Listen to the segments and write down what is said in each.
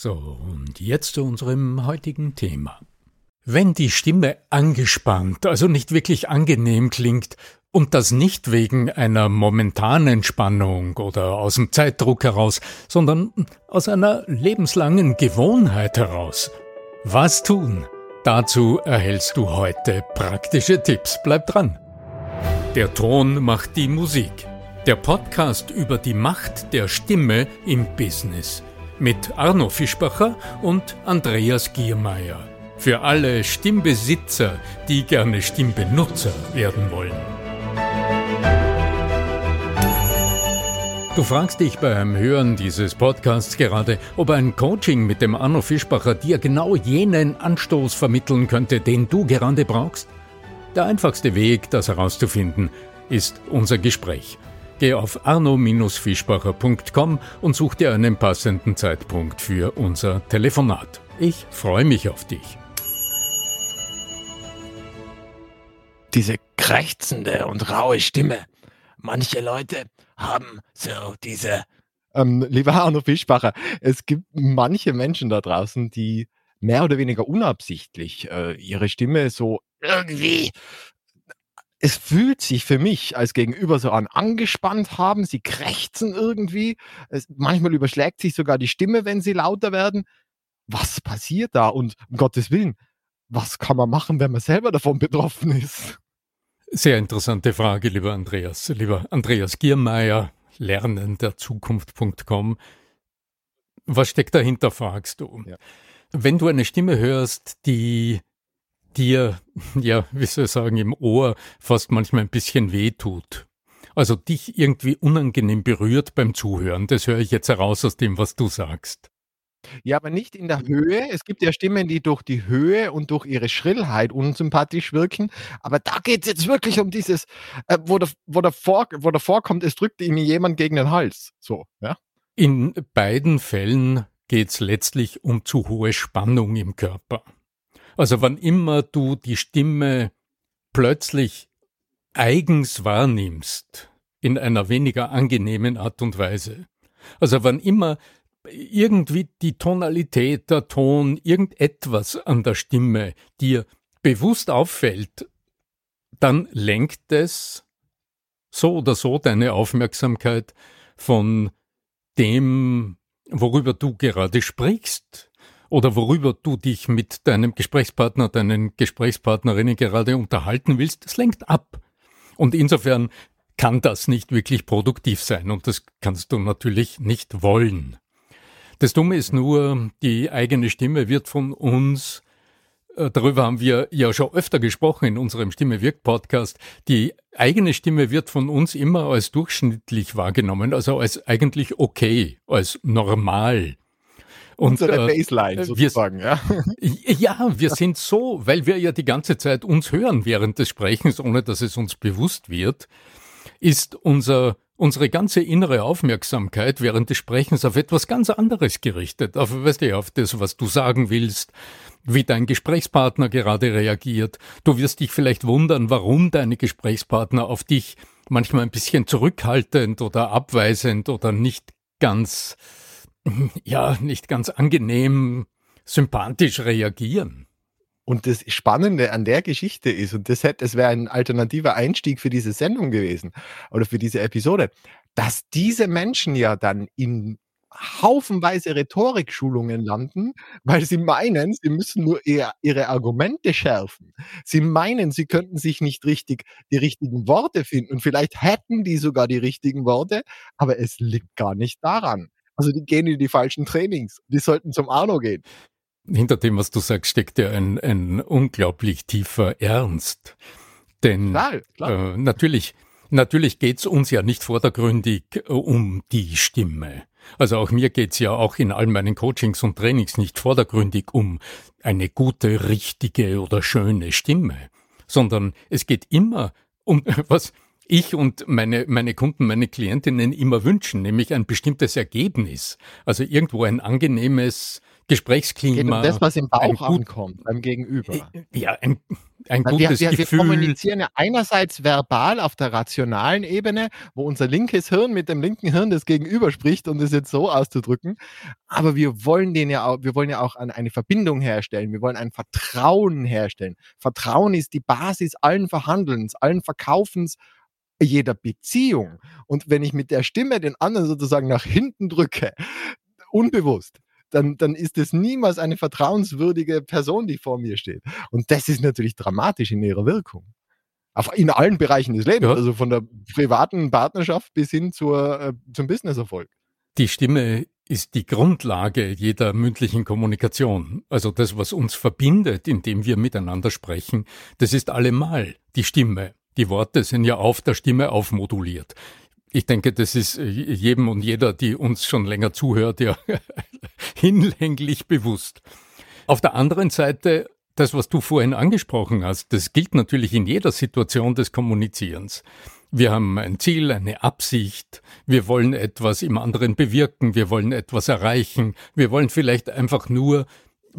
So, und jetzt zu unserem heutigen Thema. Wenn die Stimme angespannt, also nicht wirklich angenehm klingt, und das nicht wegen einer momentanen Spannung oder aus dem Zeitdruck heraus, sondern aus einer lebenslangen Gewohnheit heraus. Was tun? Dazu erhältst du heute praktische Tipps. Bleib dran. Der Ton macht die Musik. Der Podcast über die Macht der Stimme im Business mit Arno Fischbacher und Andreas Giermeier. Für alle Stimmbesitzer, die gerne Stimmbenutzer werden wollen. Du fragst dich beim Hören dieses Podcasts gerade, ob ein Coaching mit dem Arno Fischbacher dir genau jenen Anstoß vermitteln könnte, den du gerade brauchst? Der einfachste Weg, das herauszufinden, ist unser Gespräch. Geh auf arno-fischbacher.com und such dir einen passenden Zeitpunkt für unser Telefonat. Ich freue mich auf dich. Diese krächzende und raue Stimme. Manche Leute haben so diese. Ähm, lieber Arno Fischbacher, es gibt manche Menschen da draußen, die mehr oder weniger unabsichtlich äh, ihre Stimme so irgendwie es fühlt sich für mich als Gegenüber so an angespannt haben, sie krächzen irgendwie, es, manchmal überschlägt sich sogar die Stimme, wenn sie lauter werden. Was passiert da? Und um Gottes Willen, was kann man machen, wenn man selber davon betroffen ist? Sehr interessante Frage, lieber Andreas. Lieber Andreas Giermeier, lernenderzukunft.com. Was steckt dahinter, fragst du? Ja. Wenn du eine Stimme hörst, die dir, ja, wie soll ich sagen, im Ohr fast manchmal ein bisschen weh tut. Also dich irgendwie unangenehm berührt beim Zuhören. Das höre ich jetzt heraus aus dem, was du sagst. Ja, aber nicht in der Höhe. Es gibt ja Stimmen, die durch die Höhe und durch ihre Schrillheit unsympathisch wirken. Aber da geht es jetzt wirklich um dieses, äh, wo, der, wo, der vor, wo der vorkommt, es drückt ihm jemand gegen den Hals. So, ja. In beiden Fällen geht es letztlich um zu hohe Spannung im Körper. Also wann immer du die Stimme plötzlich eigens wahrnimmst, in einer weniger angenehmen Art und Weise. Also wann immer irgendwie die Tonalität, der Ton, irgendetwas an der Stimme dir bewusst auffällt, dann lenkt es so oder so deine Aufmerksamkeit von dem, worüber du gerade sprichst oder worüber du dich mit deinem Gesprächspartner, deinen Gesprächspartnerinnen gerade unterhalten willst, das lenkt ab. Und insofern kann das nicht wirklich produktiv sein und das kannst du natürlich nicht wollen. Das Dumme ist nur, die eigene Stimme wird von uns, äh, darüber haben wir ja schon öfter gesprochen in unserem Stimme wirkt Podcast, die eigene Stimme wird von uns immer als durchschnittlich wahrgenommen, also als eigentlich okay, als normal. Und, Unsere äh, Baseline sozusagen, wir, ja. Ja, wir sind so, weil wir ja die ganze Zeit uns hören während des Sprechens, ohne dass es uns bewusst wird, ist unser unsere ganze innere Aufmerksamkeit während des Sprechens auf etwas ganz anderes gerichtet, auf, weißt du, auf das, was du sagen willst, wie dein Gesprächspartner gerade reagiert. Du wirst dich vielleicht wundern, warum deine Gesprächspartner auf dich manchmal ein bisschen zurückhaltend oder abweisend oder nicht ganz ja, nicht ganz angenehm, sympathisch reagieren. Und das Spannende an der Geschichte ist, und das hätte, es wäre ein alternativer Einstieg für diese Sendung gewesen oder für diese Episode, dass diese Menschen ja dann in haufenweise Rhetorikschulungen landen, weil sie meinen, sie müssen nur ihr, ihre Argumente schärfen. Sie meinen, sie könnten sich nicht richtig die richtigen Worte finden und vielleicht hätten die sogar die richtigen Worte, aber es liegt gar nicht daran. Also die gehen in die falschen Trainings. Die sollten zum Arno gehen hinter dem, was du sagst, steckt ja ein, ein unglaublich tiefer Ernst. Denn klar, klar. Äh, natürlich, natürlich geht's uns ja nicht vordergründig äh, um die Stimme. Also auch mir geht's ja auch in all meinen Coachings und Trainings nicht vordergründig um eine gute, richtige oder schöne Stimme, sondern es geht immer um was ich und meine, meine Kunden, meine Klientinnen immer wünschen, nämlich ein bestimmtes Ergebnis. Also irgendwo ein angenehmes, Gesprächsklima. Geht um das, was im Bauch ankommt beim Gegenüber. Äh, ja, ein, ein gutes wir, wir, Gefühl. Wir kommunizieren ja einerseits verbal auf der rationalen Ebene, wo unser linkes Hirn mit dem linken Hirn des Gegenüber spricht, um das jetzt so auszudrücken. Aber wir wollen den ja auch, wir wollen ja auch eine Verbindung herstellen. Wir wollen ein Vertrauen herstellen. Vertrauen ist die Basis allen Verhandelns, allen Verkaufens jeder Beziehung. Und wenn ich mit der Stimme den anderen sozusagen nach hinten drücke, unbewusst, dann, dann ist es niemals eine vertrauenswürdige Person, die vor mir steht. Und das ist natürlich dramatisch in ihrer Wirkung. Auf, in allen Bereichen des Lebens, ja. also von der privaten Partnerschaft bis hin zur, äh, zum Businesserfolg. Die Stimme ist die Grundlage jeder mündlichen Kommunikation. Also das, was uns verbindet, indem wir miteinander sprechen, das ist allemal die Stimme. Die Worte sind ja auf der Stimme aufmoduliert. Ich denke, das ist jedem und jeder, die uns schon länger zuhört, ja hinlänglich bewusst. Auf der anderen Seite, das, was du vorhin angesprochen hast, das gilt natürlich in jeder Situation des Kommunizierens. Wir haben ein Ziel, eine Absicht, wir wollen etwas im anderen bewirken, wir wollen etwas erreichen, wir wollen vielleicht einfach nur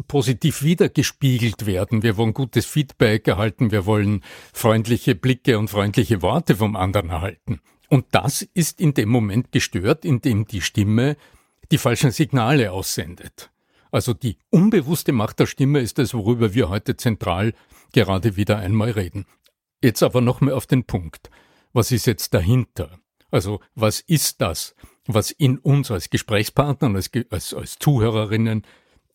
positiv wiedergespiegelt werden, wir wollen gutes Feedback erhalten, wir wollen freundliche Blicke und freundliche Worte vom anderen erhalten. Und das ist in dem Moment gestört, in dem die Stimme die falschen Signale aussendet. Also die unbewusste Macht der Stimme ist es, worüber wir heute zentral gerade wieder einmal reden. Jetzt aber nochmal auf den Punkt. Was ist jetzt dahinter? Also was ist das, was in uns als Gesprächspartner, als, als, als Zuhörerinnen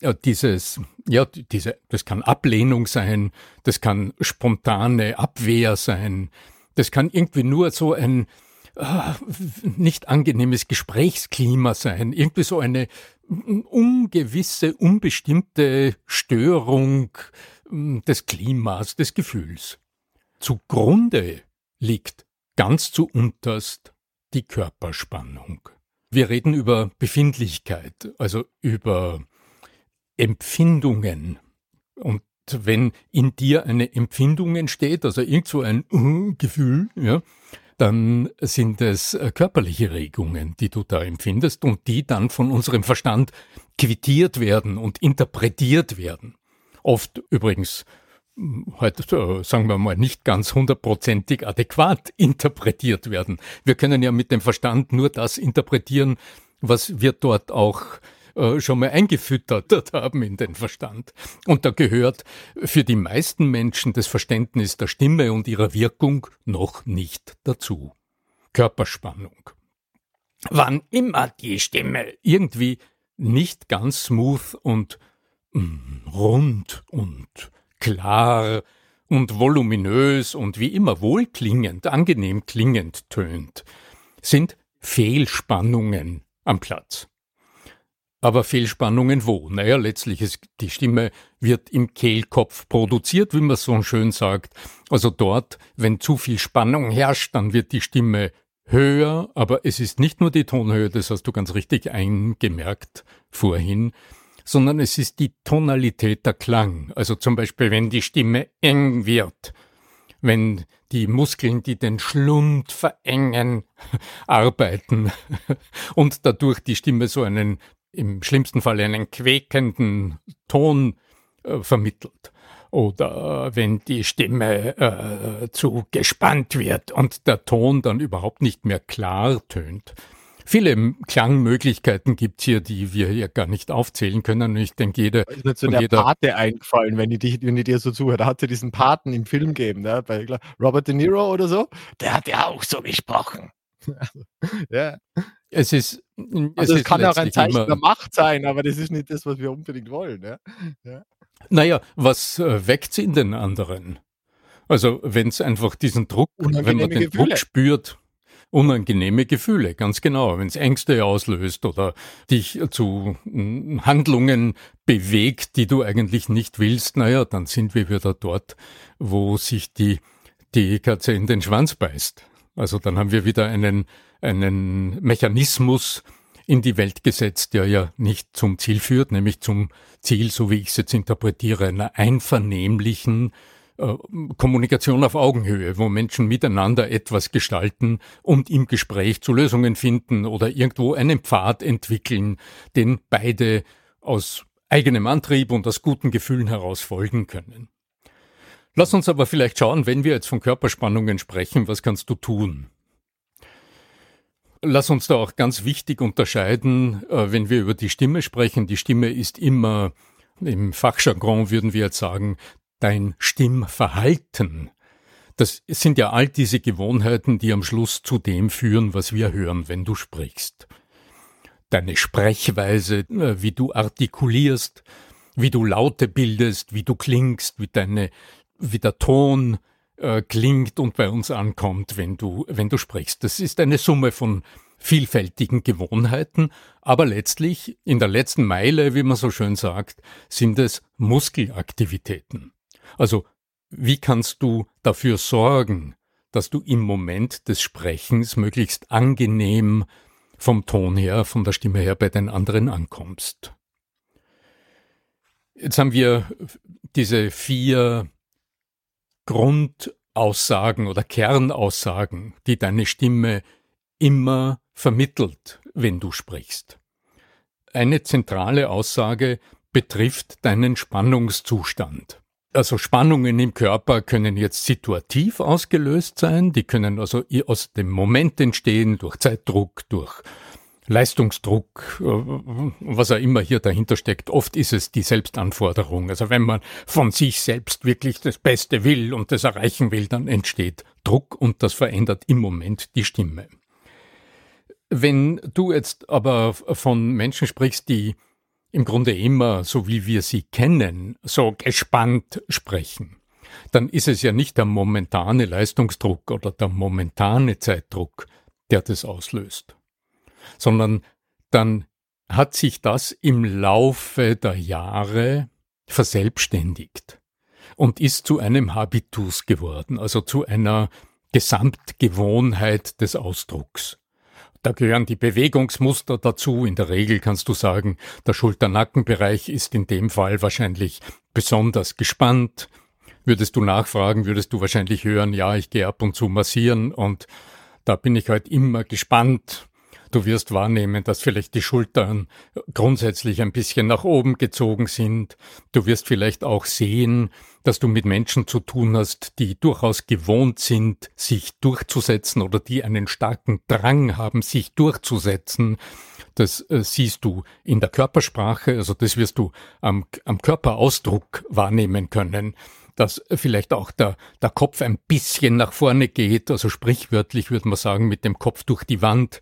ja, dieses, ja, diese, das kann Ablehnung sein, das kann spontane Abwehr sein, das kann irgendwie nur so ein, Ah, nicht angenehmes Gesprächsklima sein, irgendwie so eine ungewisse, unbestimmte Störung hm, des Klimas, des Gefühls. Zugrunde liegt ganz zu unterst die Körperspannung. Wir reden über Befindlichkeit, also über Empfindungen. Und wenn in dir eine Empfindung entsteht, also irgend ein uh, Gefühl, ja, dann sind es äh, körperliche Regungen, die du da empfindest und die dann von unserem Verstand quittiert werden und interpretiert werden. Oft übrigens hm, heute, äh, sagen wir mal, nicht ganz hundertprozentig adäquat interpretiert werden. Wir können ja mit dem Verstand nur das interpretieren, was wir dort auch äh, schon mal eingefüttert haben in den Verstand. Und da gehört für die meisten Menschen das Verständnis der Stimme und ihrer Wirkung noch nicht dazu. Körperspannung. Wann immer die Stimme irgendwie nicht ganz smooth und mm, rund und klar und voluminös und wie immer wohlklingend, angenehm klingend tönt, sind Fehlspannungen am Platz. Aber Fehlspannungen wo? Naja, letztlich ist die Stimme wird im Kehlkopf produziert, wie man so schön sagt. Also dort, wenn zu viel Spannung herrscht, dann wird die Stimme höher, aber es ist nicht nur die Tonhöhe, das hast du ganz richtig eingemerkt vorhin, sondern es ist die Tonalität der Klang. Also zum Beispiel, wenn die Stimme eng wird, wenn die Muskeln, die den Schlund verengen, arbeiten und dadurch die Stimme so einen im schlimmsten Fall einen quäkenden Ton äh, vermittelt. Oder äh, wenn die Stimme äh, zu gespannt wird und der Ton dann überhaupt nicht mehr klar tönt, Viele Klangmöglichkeiten gibt's hier, die wir hier gar nicht aufzählen können. Ich denke, jeder. Ist mir zu der jeder, Pate eingefallen, wenn ich, dich, wenn ich dir so zuhöre. Da hat sie diesen Paten im Film gegeben, ne? bei Robert De Niro oder so. Der hat ja auch so gesprochen. ja. Es ist. Es also es kann auch ein Zeichen immer, der Macht sein, aber das ist nicht das, was wir unbedingt wollen. Ja? Ja. Naja, was äh, weckt's in den anderen? Also, wenn es einfach diesen Druck, wenn man den Gefühle. Druck spürt, unangenehme Gefühle, ganz genau. Wenn es Ängste auslöst oder dich zu hm, Handlungen bewegt, die du eigentlich nicht willst, naja, dann sind wir wieder dort, wo sich die, die Katze in den Schwanz beißt. Also dann haben wir wieder einen, einen Mechanismus in die Welt gesetzt, der ja nicht zum Ziel führt, nämlich zum Ziel, so wie ich es jetzt interpretiere, einer einvernehmlichen äh, Kommunikation auf Augenhöhe, wo Menschen miteinander etwas gestalten und im Gespräch zu Lösungen finden oder irgendwo einen Pfad entwickeln, den beide aus eigenem Antrieb und aus guten Gefühlen heraus folgen können. Lass uns aber vielleicht schauen, wenn wir jetzt von Körperspannungen sprechen, was kannst du tun? Lass uns da auch ganz wichtig unterscheiden, äh, wenn wir über die Stimme sprechen. Die Stimme ist immer, im Fachjargon würden wir jetzt sagen, dein Stimmverhalten. Das sind ja all diese Gewohnheiten, die am Schluss zu dem führen, was wir hören, wenn du sprichst. Deine Sprechweise, äh, wie du artikulierst, wie du Laute bildest, wie du klingst, wie deine, wie der Ton äh, klingt und bei uns ankommt, wenn du, wenn du sprichst. Das ist eine Summe von vielfältigen Gewohnheiten, aber letztlich in der letzten Meile, wie man so schön sagt, sind es Muskelaktivitäten. Also, wie kannst du dafür sorgen, dass du im Moment des Sprechens möglichst angenehm vom Ton her, von der Stimme her bei den anderen ankommst? Jetzt haben wir diese vier Grundaussagen oder Kernaussagen, die deine Stimme immer vermittelt, wenn du sprichst. Eine zentrale Aussage betrifft deinen Spannungszustand. Also Spannungen im Körper können jetzt situativ ausgelöst sein, die können also aus dem Moment entstehen, durch Zeitdruck, durch Leistungsdruck, äh, was auch immer hier dahinter steckt. Oft ist es die Selbstanforderung. Also wenn man von sich selbst wirklich das Beste will und das erreichen will, dann entsteht Druck und das verändert im Moment die Stimme. Wenn du jetzt aber von Menschen sprichst, die im Grunde immer, so wie wir sie kennen, so gespannt sprechen, dann ist es ja nicht der momentane Leistungsdruck oder der momentane Zeitdruck, der das auslöst, sondern dann hat sich das im Laufe der Jahre verselbstständigt und ist zu einem Habitus geworden, also zu einer Gesamtgewohnheit des Ausdrucks. Da gehören die Bewegungsmuster dazu. In der Regel kannst du sagen, der Schulter-Nackenbereich ist in dem Fall wahrscheinlich besonders gespannt. Würdest du nachfragen, würdest du wahrscheinlich hören, ja, ich gehe ab und zu massieren und da bin ich halt immer gespannt. Du wirst wahrnehmen, dass vielleicht die Schultern grundsätzlich ein bisschen nach oben gezogen sind. Du wirst vielleicht auch sehen, dass du mit Menschen zu tun hast, die durchaus gewohnt sind, sich durchzusetzen oder die einen starken Drang haben, sich durchzusetzen. Das äh, siehst du in der Körpersprache, also das wirst du am, am Körperausdruck wahrnehmen können dass vielleicht auch der, der Kopf ein bisschen nach vorne geht, also sprichwörtlich würde man sagen, mit dem Kopf durch die Wand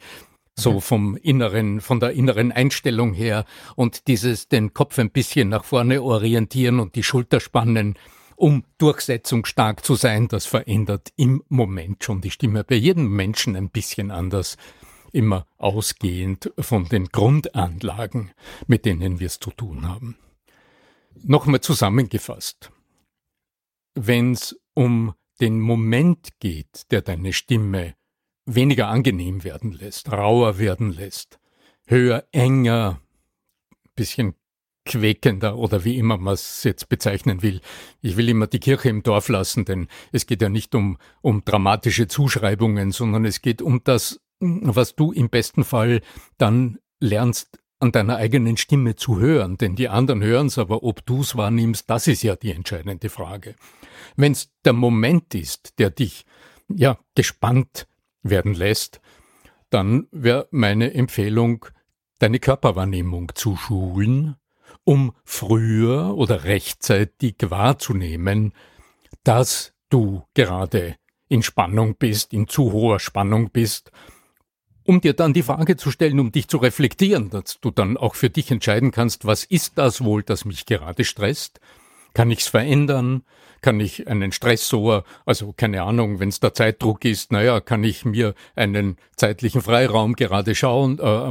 so vom inneren, von der inneren Einstellung her und dieses den Kopf ein bisschen nach vorne orientieren und die Schulter spannen, um durchsetzungsstark zu sein, das verändert im Moment schon die Stimme. Bei jedem Menschen ein bisschen anders, immer ausgehend von den Grundanlagen, mit denen wir es zu tun haben. Nochmal zusammengefasst. Wenn es um den Moment geht, der deine Stimme weniger angenehm werden lässt, rauer werden lässt, höher, enger, bisschen quäkender oder wie immer man es jetzt bezeichnen will. Ich will immer die Kirche im Dorf lassen, denn es geht ja nicht um, um dramatische Zuschreibungen, sondern es geht um das, was du im besten Fall dann lernst an deiner eigenen Stimme zu hören, denn die anderen hören es, aber ob du es wahrnimmst, das ist ja die entscheidende Frage. Wenn es der Moment ist, der dich ja gespannt werden lässt, dann wäre meine Empfehlung, deine Körperwahrnehmung zu schulen, um früher oder rechtzeitig wahrzunehmen, dass du gerade in Spannung bist, in zu hoher Spannung bist, um dir dann die Frage zu stellen, um dich zu reflektieren, dass du dann auch für dich entscheiden kannst, was ist das wohl, das mich gerade stresst? Kann ich's verändern? Kann ich einen Stressor, also keine Ahnung, wenn es der Zeitdruck ist, naja, kann ich mir einen zeitlichen Freiraum gerade schauen, äh,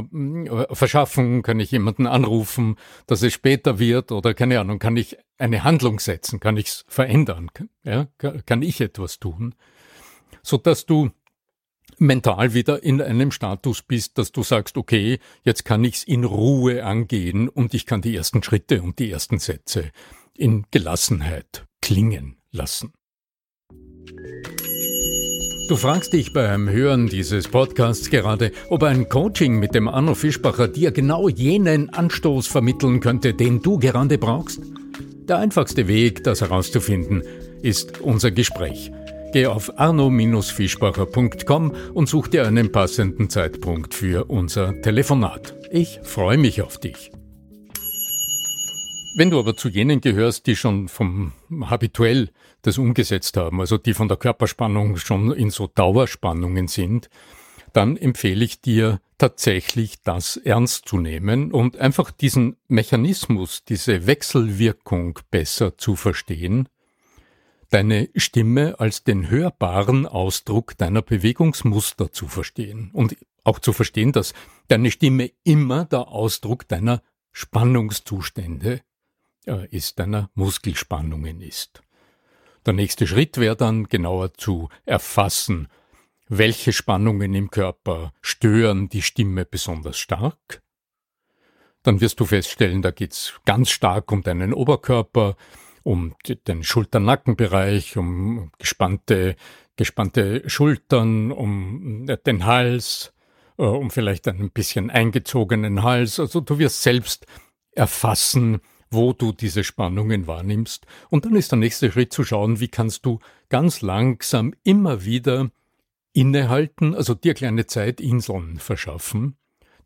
äh, verschaffen? Kann ich jemanden anrufen, dass es später wird? Oder keine Ahnung, kann ich eine Handlung setzen? Kann ich's verändern? Ja, kann ich etwas tun? So dass du mental wieder in einem Status bist, dass du sagst, okay, jetzt kann ich's in Ruhe angehen und ich kann die ersten Schritte und die ersten Sätze in Gelassenheit klingen lassen. Du fragst dich beim Hören dieses Podcasts gerade, ob ein Coaching mit dem Arno Fischbacher dir genau jenen Anstoß vermitteln könnte, den du gerade brauchst? Der einfachste Weg, das herauszufinden, ist unser Gespräch. Geh auf arno-fischbacher.com und such dir einen passenden Zeitpunkt für unser Telefonat. Ich freue mich auf dich. Wenn du aber zu jenen gehörst, die schon vom habituell das umgesetzt haben, also die von der Körperspannung schon in so Dauerspannungen sind, dann empfehle ich dir tatsächlich das ernst zu nehmen und einfach diesen Mechanismus, diese Wechselwirkung besser zu verstehen, deine Stimme als den hörbaren Ausdruck deiner Bewegungsmuster zu verstehen und auch zu verstehen, dass deine Stimme immer der Ausdruck deiner Spannungszustände ist, deiner Muskelspannungen ist. Der nächste Schritt wäre dann genauer zu erfassen, welche Spannungen im Körper stören die Stimme besonders stark. Dann wirst du feststellen, da geht's ganz stark um deinen Oberkörper, um den Schulternackenbereich, um gespannte, gespannte Schultern, um äh, den Hals, äh, um vielleicht einen bisschen eingezogenen Hals. Also du wirst selbst erfassen, wo du diese Spannungen wahrnimmst. Und dann ist der nächste Schritt zu schauen, wie kannst du ganz langsam immer wieder innehalten, also dir kleine Zeitinseln verschaffen,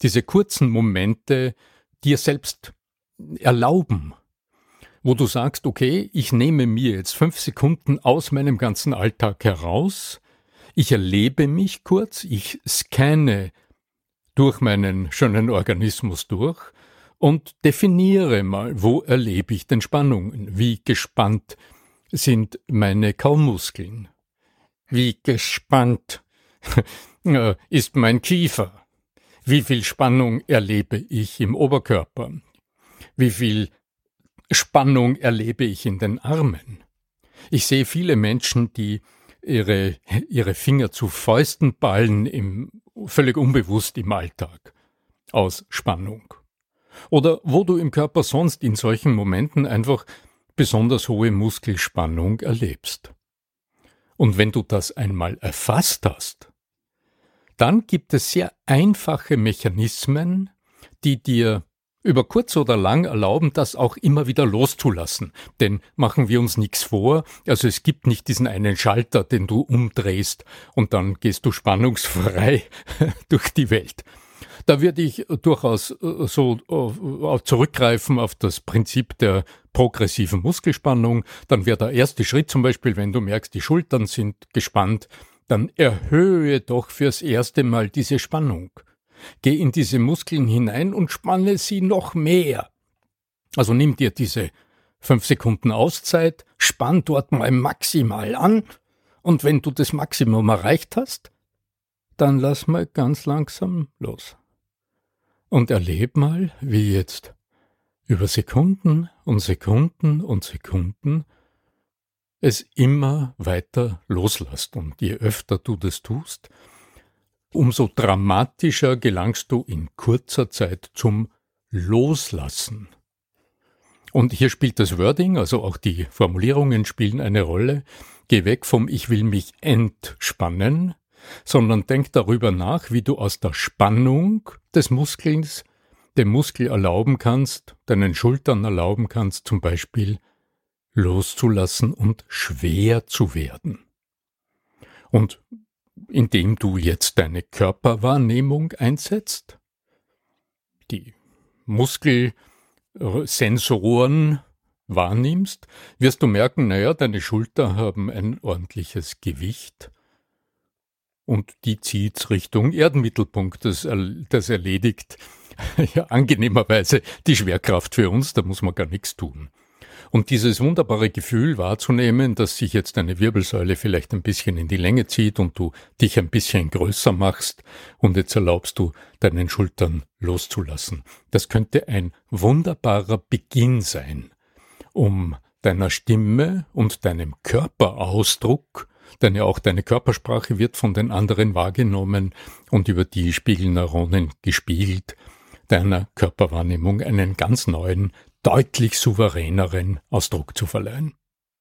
diese kurzen Momente dir selbst erlauben, wo du sagst, okay, ich nehme mir jetzt fünf Sekunden aus meinem ganzen Alltag heraus, ich erlebe mich kurz, ich scanne durch meinen schönen Organismus durch und definiere mal, wo erlebe ich denn Spannungen? Wie gespannt sind meine Kaumuskeln? Wie gespannt äh, ist mein Kiefer? Wie viel Spannung erlebe ich im Oberkörper? Wie viel Spannung erlebe ich in den Armen? Ich sehe viele Menschen, die ihre, ihre Finger zu Fäusten ballen, im, völlig unbewusst im Alltag, aus Spannung oder wo du im Körper sonst in solchen Momenten einfach besonders hohe Muskelspannung erlebst. Und wenn du das einmal erfasst hast, dann gibt es sehr einfache Mechanismen, die dir über kurz oder lang erlauben, das auch immer wieder loszulassen. Denn machen wir uns nichts vor, also es gibt nicht diesen einen Schalter, den du umdrehst und dann gehst du spannungsfrei durch die Welt. Da würde ich durchaus äh, so äh, zurückgreifen auf das Prinzip der progressiven Muskelspannung. Dann wäre der erste Schritt zum Beispiel, wenn du merkst, die Schultern sind gespannt, dann erhöhe doch fürs erste Mal diese Spannung. Geh in diese Muskeln hinein und spanne sie noch mehr. Also nimm dir diese fünf Sekunden Auszeit, spann dort mal maximal an und wenn du das Maximum erreicht hast, dann lass mal ganz langsam los und erleb mal, wie jetzt über Sekunden und Sekunden und Sekunden es immer weiter loslässt. Und je öfter du das tust, umso dramatischer gelangst du in kurzer Zeit zum Loslassen. Und hier spielt das Wording, also auch die Formulierungen spielen eine Rolle. Geh weg vom Ich will mich entspannen sondern denk darüber nach, wie du aus der Spannung des Muskels dem Muskel erlauben kannst, deinen Schultern erlauben kannst, zum Beispiel loszulassen und schwer zu werden. Und indem du jetzt deine Körperwahrnehmung einsetzt, die Muskelsensoren wahrnimmst, wirst du merken, naja, deine Schulter haben ein ordentliches Gewicht und die zieht Richtung Erdenmittelpunkt. Das, das erledigt ja, angenehmerweise die Schwerkraft für uns, da muss man gar nichts tun. Und dieses wunderbare Gefühl wahrzunehmen, dass sich jetzt deine Wirbelsäule vielleicht ein bisschen in die Länge zieht und du dich ein bisschen größer machst und jetzt erlaubst du deinen Schultern loszulassen. Das könnte ein wunderbarer Beginn sein, um deiner Stimme und deinem Körperausdruck denn ja auch deine Körpersprache wird von den anderen wahrgenommen und über die Spiegelneuronen gespiegelt, deiner Körperwahrnehmung einen ganz neuen, deutlich souveräneren Ausdruck zu verleihen.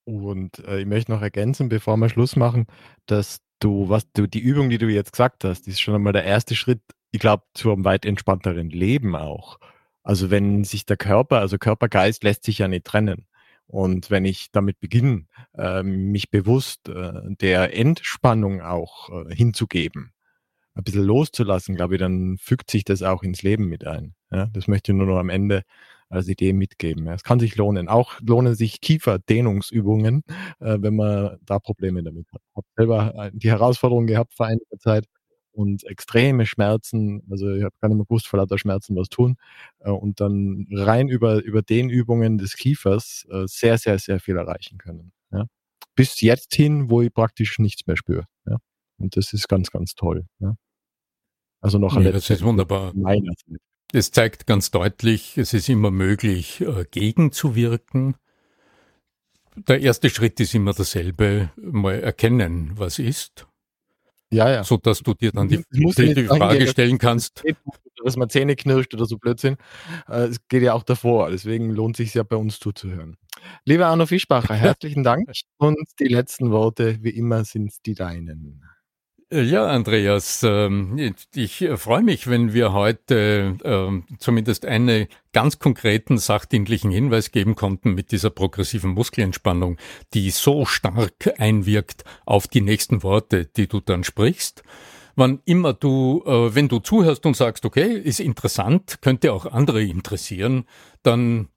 Und äh, ich möchte noch ergänzen, bevor wir Schluss machen, dass du, was du, die Übung, die du jetzt gesagt hast, ist schon einmal der erste Schritt, ich glaube, zu einem weit entspannteren Leben auch. Also wenn sich der Körper, also Körper-Geist lässt sich ja nicht trennen. Und wenn ich damit beginne, äh, mich bewusst äh, der Entspannung auch äh, hinzugeben, ein bisschen loszulassen, glaube ich, dann fügt sich das auch ins Leben mit ein. Ja? Das möchte ich nur noch am Ende als Idee mitgeben. Ja? Es kann sich lohnen. Auch lohnen sich Kieferdehnungsübungen, äh, wenn man da Probleme damit hat. Ich habe selber äh, die Herausforderung gehabt vor einiger Zeit, und extreme Schmerzen. Also ich habe gar nicht mehr gewusst, vor lauter Schmerzen was tun. Äh, und dann rein über, über den Übungen des Kiefers äh, sehr, sehr, sehr viel erreichen können. Ja. Bis jetzt hin, wo ich praktisch nichts mehr spüre. Ja. Und das ist ganz, ganz toll. Ja. Also noch ein ja, Das ist wunderbar. Es zeigt ganz deutlich, es ist immer möglich, äh, gegenzuwirken. Der erste Schritt ist immer derselbe, mal erkennen, was ist ja, ja. So dass du dir dann die, die Frage gehen, stellen kannst. Dass man Zähne knirscht oder so Blödsinn. Äh, es geht ja auch davor. Deswegen lohnt es sich ja bei uns zuzuhören. Lieber Arno Fischbacher, herzlichen Dank. Und die letzten Worte, wie immer, sind die deinen. Äh, ja, Andreas, ähm, ich äh, freue mich, wenn wir heute ähm, zumindest einen ganz konkreten sachdienlichen Hinweis geben konnten mit dieser progressiven Muskelentspannung, die so stark einwirkt auf die nächsten Worte, die du dann sprichst. Wann immer du, äh, wenn du zuhörst und sagst, okay, ist interessant, könnte auch andere interessieren, dann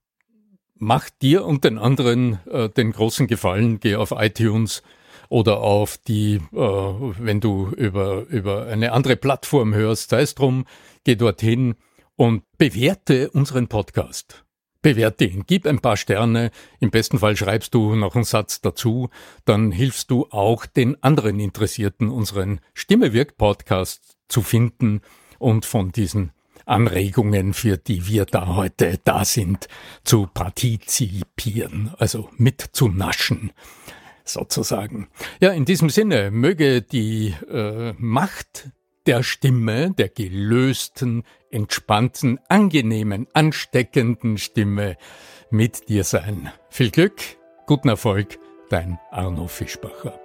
mach dir und den anderen den großen Gefallen, geh auf iTunes, oder auf die, äh, wenn du über, über eine andere Plattform hörst, sei es drum, geh dorthin und bewerte unseren Podcast. Bewerte ihn, gib ein paar Sterne, im besten Fall schreibst du noch einen Satz dazu, dann hilfst du auch den anderen Interessierten, unseren Stimme wirkt Podcast zu finden und von diesen Anregungen, für die wir da heute da sind, zu partizipieren, also mitzunaschen sozusagen. Ja, in diesem Sinne möge die äh, Macht der Stimme, der gelösten, entspannten, angenehmen, ansteckenden Stimme mit dir sein. Viel Glück, guten Erfolg, dein Arno Fischbacher.